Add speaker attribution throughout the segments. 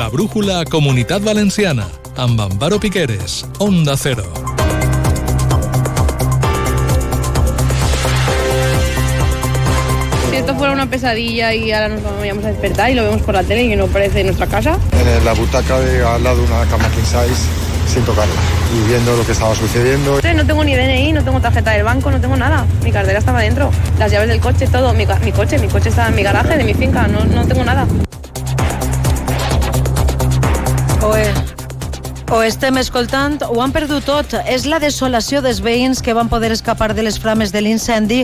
Speaker 1: La brújula Comunitat Valenciana, amb Amparo Piqueres, Onda Cero.
Speaker 2: Si esto fuera una pesadilla y ahora nos vamos a despertar y lo vemos por la tele y no parece nuestra casa.
Speaker 3: En la butaca de al lado de una cama king size sin tocarla y viendo lo que estaba sucediendo.
Speaker 2: No tengo ni DNI, no tengo tarjeta del banco, no tengo nada. Mi cartera estaba dentro, las llaves del coche, todo. Mi, mi coche, mi coche estaba en mi garaje de mi finca, no, no tengo nada.
Speaker 4: Ho estem escoltant, ho han perdut tot. És la desolació dels veïns que van poder escapar de les flames de l'incendi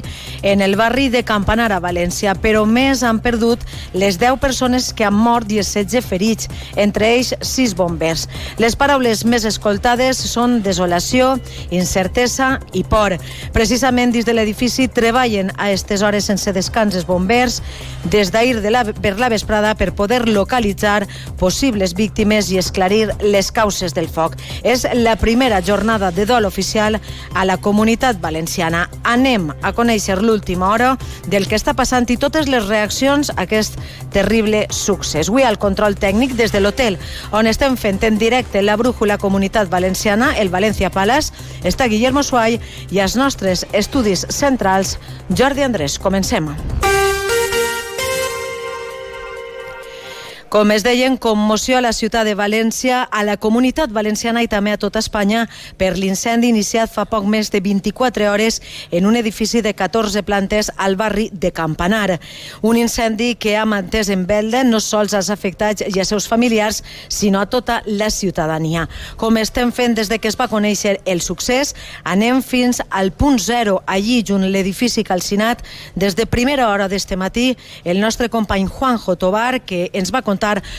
Speaker 4: en el barri de Campanar a València, però més han perdut les 10 persones que han mort i els 16 ferits, entre ells 6 bombers. Les paraules més escoltades són desolació, incertesa i por. Precisament dins de l'edifici treballen a aquestes hores sense descans els bombers des d'ahir de la, per la vesprada per poder localitzar possibles víctimes i esclarir les causes del foc. És la primera jornada de dol oficial a la comunitat valenciana. Anem a conèixer l'última hora del que està passant i totes les reaccions a aquest terrible succés. Avui al control tècnic des de l'hotel on estem fent en directe la brújula comunitat valenciana, el Valencia Palace, està Guillermo Suay i els nostres estudis centrals, Jordi Andrés. Comencem. Com es deien, commoció a la ciutat de València, a la comunitat valenciana i també a tota Espanya per l'incendi iniciat fa poc més de 24 hores en un edifici de 14 plantes al barri de Campanar. Un incendi que ha mantès en velde no sols als afectats i als seus familiars, sinó a tota la ciutadania. Com estem fent des de que es va conèixer el succés, anem fins al punt zero, allí, junt l'edifici calcinat, des de primera hora d'este matí, el nostre company Juanjo Tobar, que ens va contar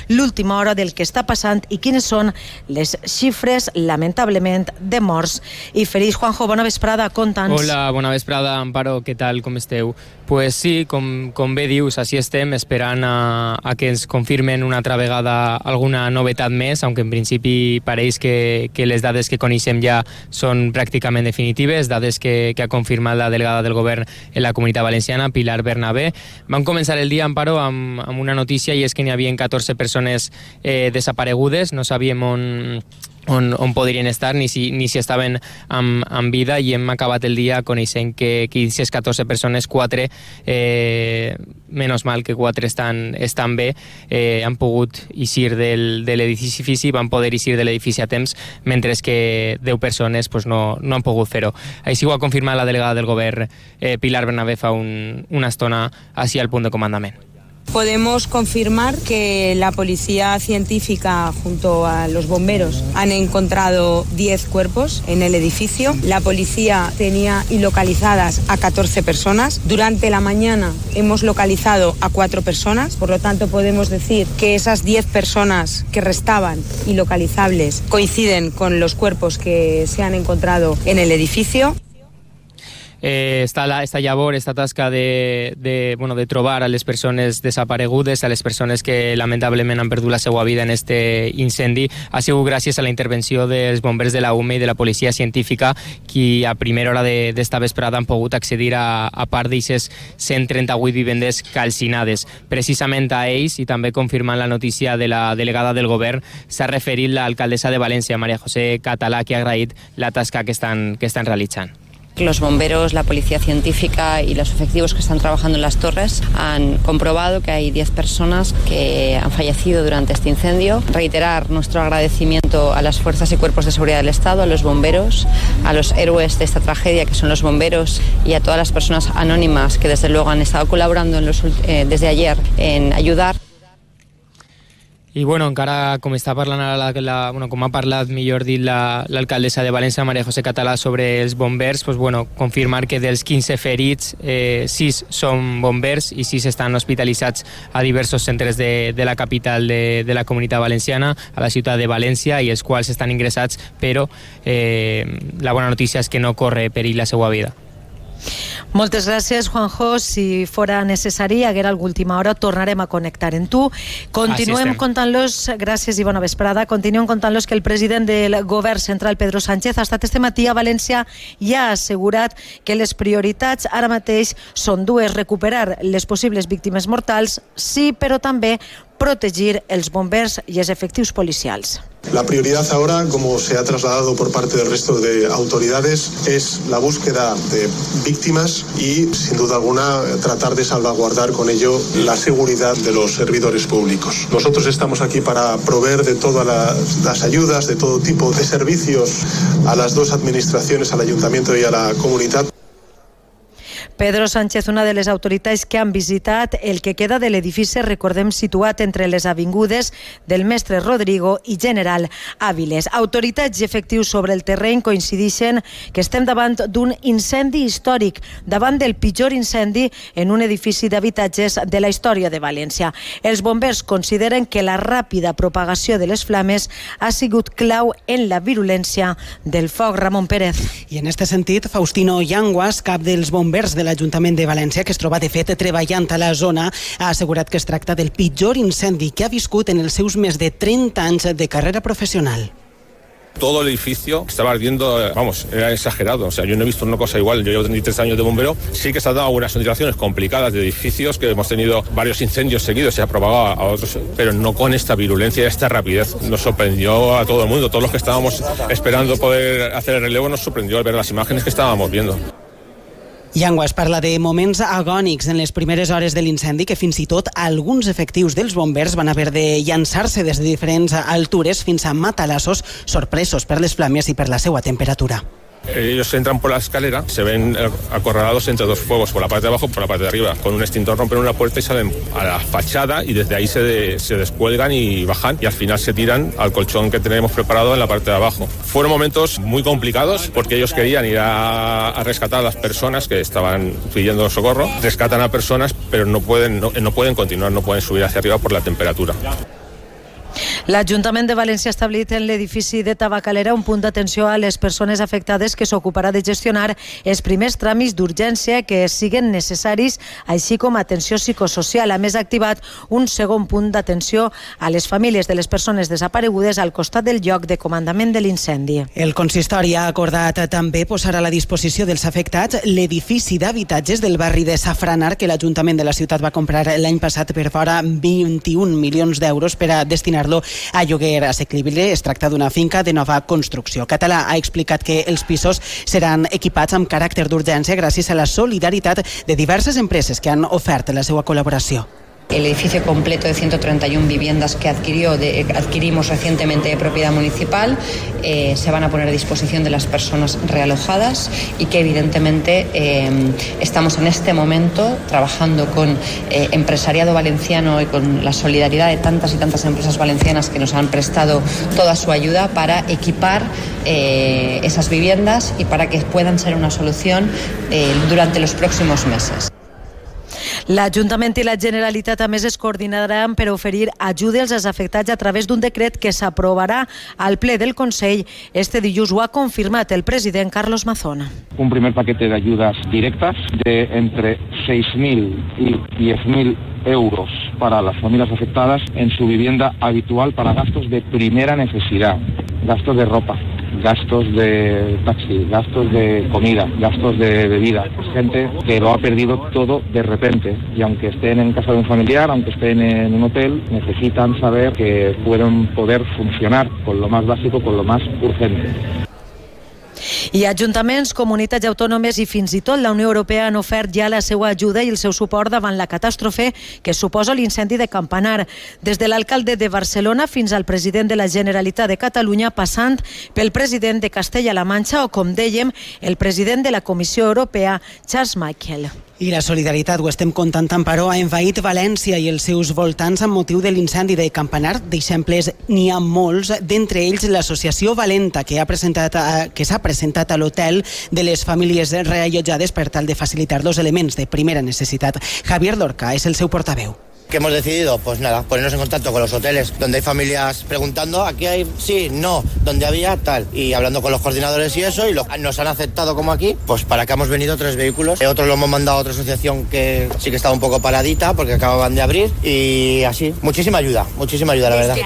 Speaker 4: l'última hora del que està passant i quines són les xifres, lamentablement, de morts i ferits. Juanjo, bona vesprada, conta'ns.
Speaker 5: Hola, bona vesprada, Amparo, què tal, com esteu? Pues sí, com, com bé dius, així estem, esperant a, a que ens confirmen una altra vegada alguna novetat més, aunque en principi pareix que, que les dades que coneixem ja són pràcticament definitives, dades que, que ha confirmat la delegada del govern en la comunitat valenciana, Pilar Bernabé. Vam començar el dia, Amparo, amb, amb una notícia i és que n'hi havia 14 persones eh, desaparegudes, no sabíem on, on, on podrien estar ni si, ni si estaven amb, amb vida i hem acabat el dia coneixent que, que aquestes 14 persones, 4 eh, menys mal que 4 estan, estan bé eh, han pogut eixir del, de l'edifici físic, van poder eixir de l'edifici a temps mentre que 10 persones pues, no, no han pogut fer-ho. Així ho ha confirmat la delegada del govern eh, Pilar Bernabé fa un, una estona hacia el punt de comandament.
Speaker 6: Podemos confirmar que la policía científica junto a los bomberos han encontrado 10 cuerpos en el edificio. La policía tenía ilocalizadas a 14 personas. Durante la mañana hemos localizado a 4 personas, por lo tanto podemos decir que esas 10 personas que restaban ilocalizables coinciden con los cuerpos que se han encontrado en el edificio.
Speaker 5: Eh, està la, esta llavor, esta tasca de, de, bueno, de trobar a les persones desaparegudes, a les persones que lamentablement han perdut la seva vida en este incendi, ha sigut gràcies a la intervenció dels bombers de la UME i de la policia científica qui a primera hora d'esta de, vesprada han pogut accedir a, a part d'aixes 138 vivendes calcinades. Precisament a ells, i també confirmant la notícia de la delegada del govern, s'ha referit l'alcaldessa de València, Maria José Català, que ha agraït la tasca que estan, que estan realitzant.
Speaker 7: Los bomberos, la policía científica y los efectivos que están trabajando en las torres han comprobado que hay 10 personas que han fallecido durante este incendio. Reiterar nuestro agradecimiento a las fuerzas y cuerpos de seguridad del Estado, a los bomberos, a los héroes de esta tragedia que son los bomberos y a todas las personas anónimas que desde luego han estado colaborando eh, desde ayer en ayudar.
Speaker 5: I bueno, encara com està parlant ara la, la, bueno, com ha parlat millor dit l'alcaldessa la, de València, Maria José Català, sobre els bombers, pues bueno, confirmar que dels 15 ferits, eh, 6 són bombers i 6 estan hospitalitzats a diversos centres de, de la capital de, de la comunitat valenciana, a la ciutat de València, i els quals estan ingressats, però eh, la bona notícia és que no corre perill la seva vida.
Speaker 4: Moltes gràcies, Juanjo. Si fora necessari, haguera alguna última hora, tornarem a connectar en tu. Continuem contant-los, gràcies i bona vesprada, continuem contant-los que el president del govern central, Pedro Sánchez, ha estat este matí a València i ha assegurat que les prioritats ara mateix són dues, recuperar les possibles víctimes mortals, sí, però també protegir els bombers i els efectius policials.
Speaker 8: La prioridad ahora, como se ha trasladado por parte del resto de autoridades, es la búsqueda de víctimas y, sin duda alguna, tratar de salvaguardar con ello la seguridad de los servidores públicos. Nosotros estamos aquí para proveer de todas las, ayudas, de todo tipo de servicios a las dos administraciones, al ayuntamiento y a la comunidad.
Speaker 4: Pedro Sánchez, una de les autoritats que han visitat el que queda de l'edifici, recordem, situat entre les avingudes del Mestre Rodrigo i General Àviles. Autoritats i efectius sobre el terreny coincideixen que estem davant d'un incendi històric, davant del pitjor incendi en un edifici d'habitatges de la història de València. Els bombers consideren que la ràpida propagació de les flames ha sigut clau en la virulència del foc. Ramon Pérez.
Speaker 9: I en este sentit, Faustino Llanguas, cap dels bombers de l'Ajuntament de València, que es troba de fet treballant a la zona, ha assegurat que es tracta del pitjor incendi que ha viscut en els seus més de 30 anys de carrera professional
Speaker 10: todo el edificio estaba ardiendo, vamos, era exagerado. O sea, yo no he visto una cosa igual. Yo llevo 33 años de bombero. Sí que se han dado algunas situaciones complicadas de edificios, que hemos tenido varios incendios seguidos, se ha propagado a otros, pero no con esta virulencia y esta rapidez. Nos sorprendió a todo el mundo. Todos los que estábamos esperando poder hacer el relevo nos sorprendió al ver las imágenes que estábamos viendo.
Speaker 9: Llanguas parla de moments agònics en les primeres hores de l'incendi que fins i tot alguns efectius dels bombers van haver de llançar-se des de diferents altures fins a matalassos sorpresos per les flames i per la seva temperatura.
Speaker 10: Ellos entran por la escalera, se ven acorralados entre dos fuegos, por la parte de abajo y por la parte de arriba. Con un extintor rompen una puerta y salen a la fachada y desde ahí se, se descuelgan y bajan y al final se tiran al colchón que tenemos preparado en la parte de abajo. Fueron momentos muy complicados porque ellos querían ir a, a rescatar a las personas que estaban pidiendo socorro. Rescatan a personas pero no pueden, no, no pueden continuar, no pueden subir hacia arriba por la temperatura.
Speaker 4: L'Ajuntament de València ha establit en l'edifici de Tabacalera un punt d'atenció a les persones afectades que s'ocuparà de gestionar els primers tràmits d'urgència que siguen necessaris, així com atenció psicosocial. A més, ha activat un segon punt d'atenció a les famílies de les persones desaparegudes al costat del lloc de comandament de l'incendi.
Speaker 9: El consistori ha acordat també posar a la disposició dels afectats l'edifici d'habitatges del barri de Safranar que l'Ajuntament de la ciutat va comprar l'any passat per fora 21 milions d'euros per a destinar-lo a lloguer assequible. Es tracta d'una finca de nova construcció. Català ha explicat que els pisos seran equipats amb caràcter d'urgència gràcies a la solidaritat de diverses empreses que han ofert la seva col·laboració.
Speaker 7: El edificio completo de 131 viviendas que adquirió de, adquirimos recientemente de propiedad municipal eh, se van a poner a disposición de las personas realojadas y que evidentemente eh, estamos en este momento trabajando con eh, empresariado valenciano y con la solidaridad de tantas y tantas empresas valencianas que nos han prestado toda su ayuda para equipar esas viviendas y para que puedan ser una solución durante los próximos meses.
Speaker 4: L'Ajuntament i la Generalitat a més es coordinaran per oferir ajudes als afectats a través d'un decret que s'aprovarà al ple del Consell. Este dilluns ho ha confirmat el president Carlos Mazona.
Speaker 11: Un primer paquete de ayudas directas de entre 6.000 y 10.000 euros para las familias afectadas en su vivienda habitual para gastos de primera necesidad, gastos de ropa, gastos de taxi, gastos de comida, gastos de bebida. Gente que lo ha perdido todo de repente y aunque estén en casa de un familiar, aunque estén en un hotel, necesitan saber que pueden poder funcionar con lo más básico, con lo más urgente.
Speaker 4: I ajuntaments, comunitats autònomes i fins i tot la Unió Europea han ofert ja la seva ajuda i el seu suport davant la catàstrofe que suposa l'incendi de Campanar. Des de l'alcalde de Barcelona fins al president de la Generalitat de Catalunya, passant pel president de Castella-La Manxa o, com dèiem, el president de la Comissió Europea, Charles Michael.
Speaker 9: I la solidaritat, ho estem contant, Amparó, ha envaït València i els seus voltants amb motiu de l'incendi de Campanar. D'exemples n'hi ha molts, d'entre ells l'associació Valenta, que ha presentat a, que s'ha presentat a l'hotel de les famílies reallotjades per tal de facilitar dos elements de primera necessitat. Javier Lorca és el seu portaveu
Speaker 12: ¿Qué hemos decidido? Pues nada, ponernos en contacto con los hoteles donde hay familias preguntando, aquí hay, sí, no, donde había tal, y hablando con los coordinadores y eso, y lo, nos han aceptado como aquí, pues para que hemos venido tres vehículos. Otros lo hemos mandado a otra asociación que sí que estaba un poco paradita porque acababan de abrir, y así, muchísima ayuda, muchísima ayuda, la verdad.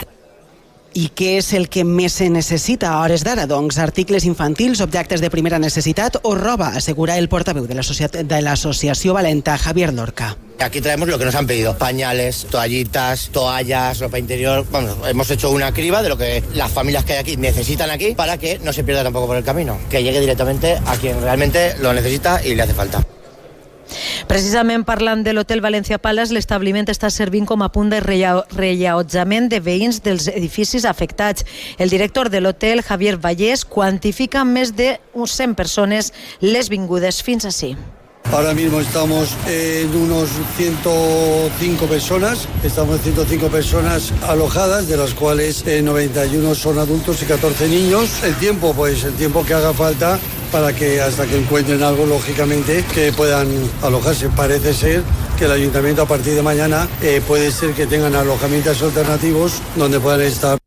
Speaker 9: I què és el que més se necessita a hores d'ara? Doncs articles infantils, objectes de primera necessitat o roba, assegura el portaveu de l'Associació Valenta, Javier Lorca.
Speaker 12: Aquí traemos lo que nos han pedido, pañales, toallitas, toallas, ropa interior. Vamos, hemos hecho una criba de lo que las familias que hay aquí necesitan aquí para que no se pierda tampoco por el camino, que llegue directamente a quien realmente lo necesita y le hace falta.
Speaker 4: Precisament parlant de l'Hotel València Palace, l'establiment està servint com a punt de rellaotjament de veïns dels edificis afectats. El director de l'hotel, Javier Vallès, quantifica més de 100 persones les vingudes fins ací.
Speaker 13: Ahora mismo estamos en unos 105 personas, estamos en 105 personas alojadas, de las cuales eh, 91 son adultos y 14 niños. El tiempo, pues el tiempo que haga falta para que hasta que encuentren algo, lógicamente, que puedan alojarse. Parece ser que el ayuntamiento a partir de mañana eh, puede ser que tengan alojamientos alternativos donde puedan estar.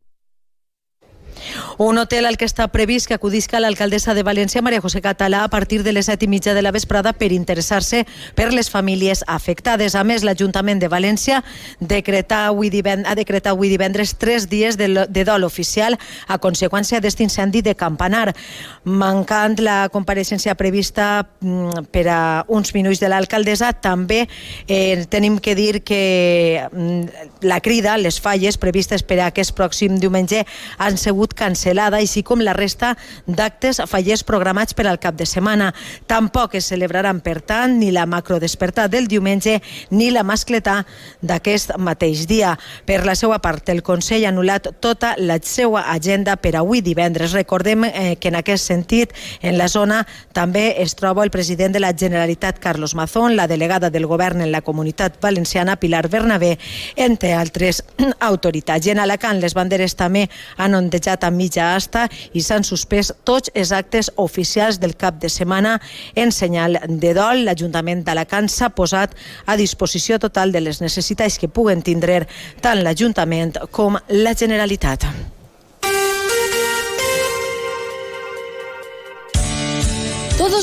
Speaker 4: Un hotel al que està previst que acudisca l'alcaldessa de València, Maria José Català, a partir de les set i mitja de la vesprada per interessar-se per les famílies afectades. A més, l'Ajuntament de València decretar avui divend ha decretat avui divendres tres dies de, de dol oficial a conseqüència d'aquest incendi de Campanar. Mancant la compareixença prevista mm, per a uns minuts de l'alcaldessa, també eh, tenim que dir que mm, la crida, les falles previstes per a aquest pròxim diumenge han sigut cancel·lades cancel·lada, així com la resta d'actes fallers programats per al cap de setmana. Tampoc es celebraran, per tant, ni la macrodespertar del diumenge ni la mascletà d'aquest mateix dia. Per la seva part, el Consell ha anul·lat tota la seva agenda per avui divendres. Recordem eh, que en aquest sentit, en la zona també es troba el president de la Generalitat, Carlos Mazón, la delegada del govern en la comunitat valenciana, Pilar Bernabé, entre altres autoritats. I en Alacant, les banderes també han ondejat a mig mitja asta i s'han suspès tots els actes oficials del cap de setmana en senyal de dol. L'Ajuntament d'Alacant s'ha posat a disposició total de les necessitats que puguen tindre tant l'Ajuntament com la Generalitat.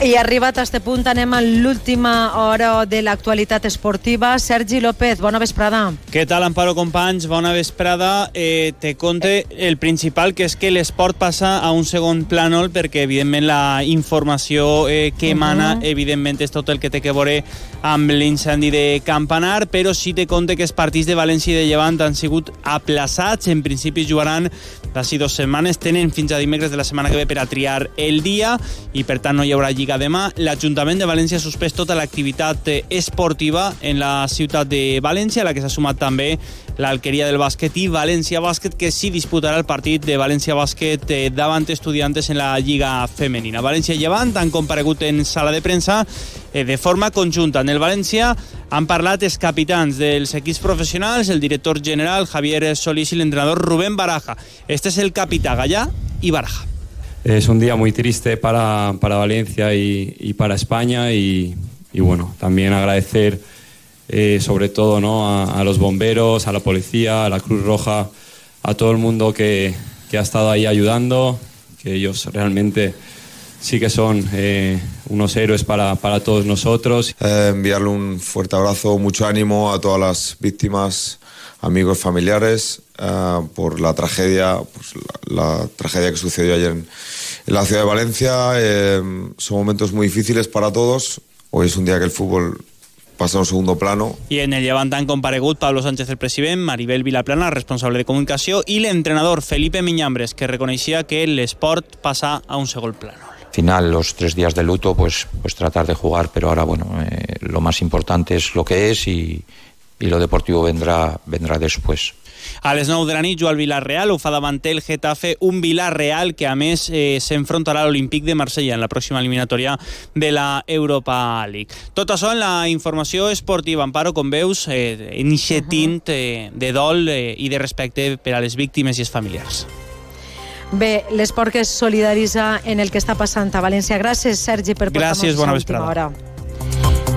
Speaker 4: I arribat a este punt anem a l'última hora de l'actualitat esportiva. Sergi López, bona vesprada.
Speaker 14: Què tal, Amparo, companys? Bona vesprada. Eh, te conte el principal, que és que l'esport passa a un segon plànol perquè, evidentment, la informació eh, que emana, uh -huh. evidentment, és tot el que té que veure amb l'incendi de Campanar, però sí te conte que els partits de València i de Llevant han sigut aplaçats. En principi jugaran d'ací dues setmanes. Tenen fins a dimecres de la setmana que ve per a triar el dia i, per tant, no hi haurà lliga demà. L'Ajuntament de València ha suspès tota l'activitat esportiva en la ciutat de València, a la que s'ha sumat també l'Alqueria del Bàsquet i València Bàsquet, que sí disputarà el partit de València Bàsquet eh, davant estudiantes en la Lliga Femenina. València i Llevant han comparegut en sala de premsa eh, de forma conjunta. En el València han parlat els capitans dels equips professionals, el director general Javier Solís i l'entrenador Rubén Baraja. Este es el capità Gallà i Baraja.
Speaker 15: Es un día muy triste para, para Valencia y, y, para España y, y, bueno, también agradecer eh, sobre todo ¿no? a, los bomberos, a la policía, a la Cruz Roja, a todo el mundo que, que ha estado ahí ayudando, que ellos realmente sí que son eh, unos héroes para, para todos nosotros.
Speaker 3: Eh, enviarle un fuerte abrazo, mucho ánimo a todas las víctimas, amigos, familiares, uh, por la tragedia, pues, la, la, tragedia que sucedió ayer en, en la ciudad de Valencia. Eh, son momentos muy difíciles para todos. Hoy es un día que el fútbol passa a un segundo plano.
Speaker 14: I en el llevant han comparegut Pablo Sánchez, el president, Maribel Vilaplana, responsable de comunicació, i l'entrenador Felipe Miñambres, que reconeixia que l'esport passa a un segon plano.
Speaker 16: Al final, los tres días de luto, pues, pues tratar de jugar, pero ahora, bueno, eh, lo más importante es lo que es y, y lo deportivo vendrá, vendrá después.
Speaker 14: A les 9 de la nit, Joan Villarreal ho fa davant el Getafe, un Villarreal que a més eh, s'enfrontarà a l'Olímpic de Marsella en la pròxima eliminatòria de la Europa League. Tot això en la informació esportiva. Amparo, com veus, eh, en aquest tint eh, de dol eh, i de respecte per a les víctimes i els familiars.
Speaker 4: Bé, l'esport que es solidaritza en el que està passant a València. Gràcies, Sergi, per portar-nos
Speaker 14: Gràcies, bona
Speaker 4: a última
Speaker 14: vesprada.
Speaker 4: hora.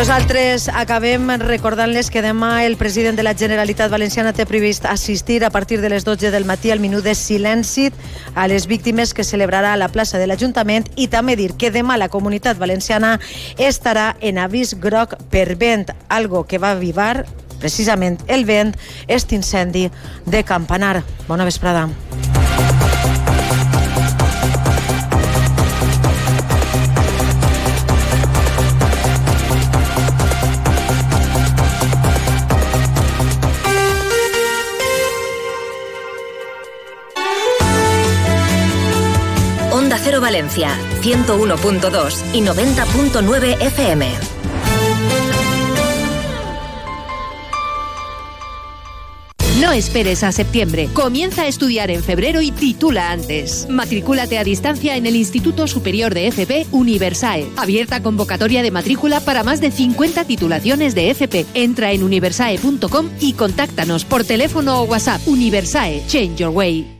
Speaker 4: Nosaltres acabem recordant-les que demà el president de la Generalitat Valenciana té previst assistir a partir de les 12 del matí al minut de silenci a les víctimes que celebrarà a la plaça de l'Ajuntament i també dir que demà la comunitat valenciana estarà en avís groc per vent, algo que va avivar precisament el vent este incendi de Campanar. Bona vesprada.
Speaker 17: Valencia, 101.2 y 90.9 FM.
Speaker 18: No esperes a septiembre. Comienza a estudiar en febrero y titula antes. Matricúlate a distancia en el Instituto Superior de FP Universae. Abierta convocatoria de matrícula para más de 50 titulaciones de FP. Entra en universae.com y contáctanos por teléfono o WhatsApp. Universae, change your way.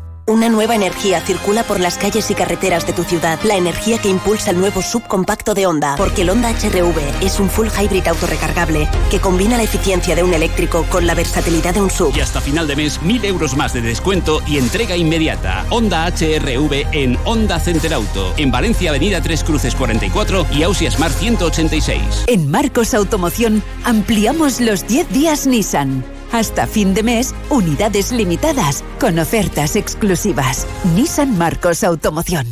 Speaker 17: Una nueva energía circula por las calles y carreteras de tu ciudad. La energía que impulsa el nuevo subcompacto de Honda. Porque el Honda HRV es un full hybrid autorrecargable que combina la eficiencia de un eléctrico con la versatilidad de un sub.
Speaker 19: Y hasta final de mes, 1000 euros más de descuento y entrega inmediata. Honda HRV en Honda Center Auto. En Valencia, Avenida Tres Cruces 44 y Ausia Smart 186.
Speaker 20: En Marcos Automoción ampliamos los 10 días Nissan. Hasta fin de mes, unidades limitadas, con ofertas exclusivas. Nissan Marcos Automoción.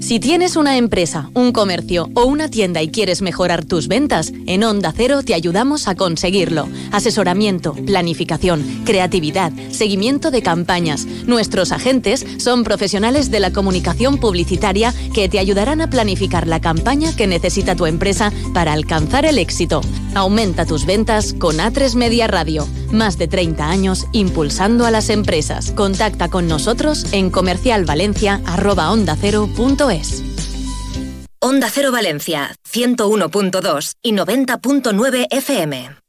Speaker 21: Si tienes una empresa, un comercio o una tienda y quieres mejorar tus ventas, en Onda Cero te ayudamos a conseguirlo. Asesoramiento, planificación, creatividad, seguimiento de campañas. Nuestros agentes son profesionales de la comunicación publicitaria que te ayudarán a planificar la campaña que necesita tu empresa para alcanzar el éxito. Aumenta tus ventas con A3 Media Radio. Más de 30 años impulsando a las empresas. Contacta con nosotros en comercialvalencia.ondacero.es.
Speaker 17: Onda Cero Valencia, 101.2 y 90.9 FM.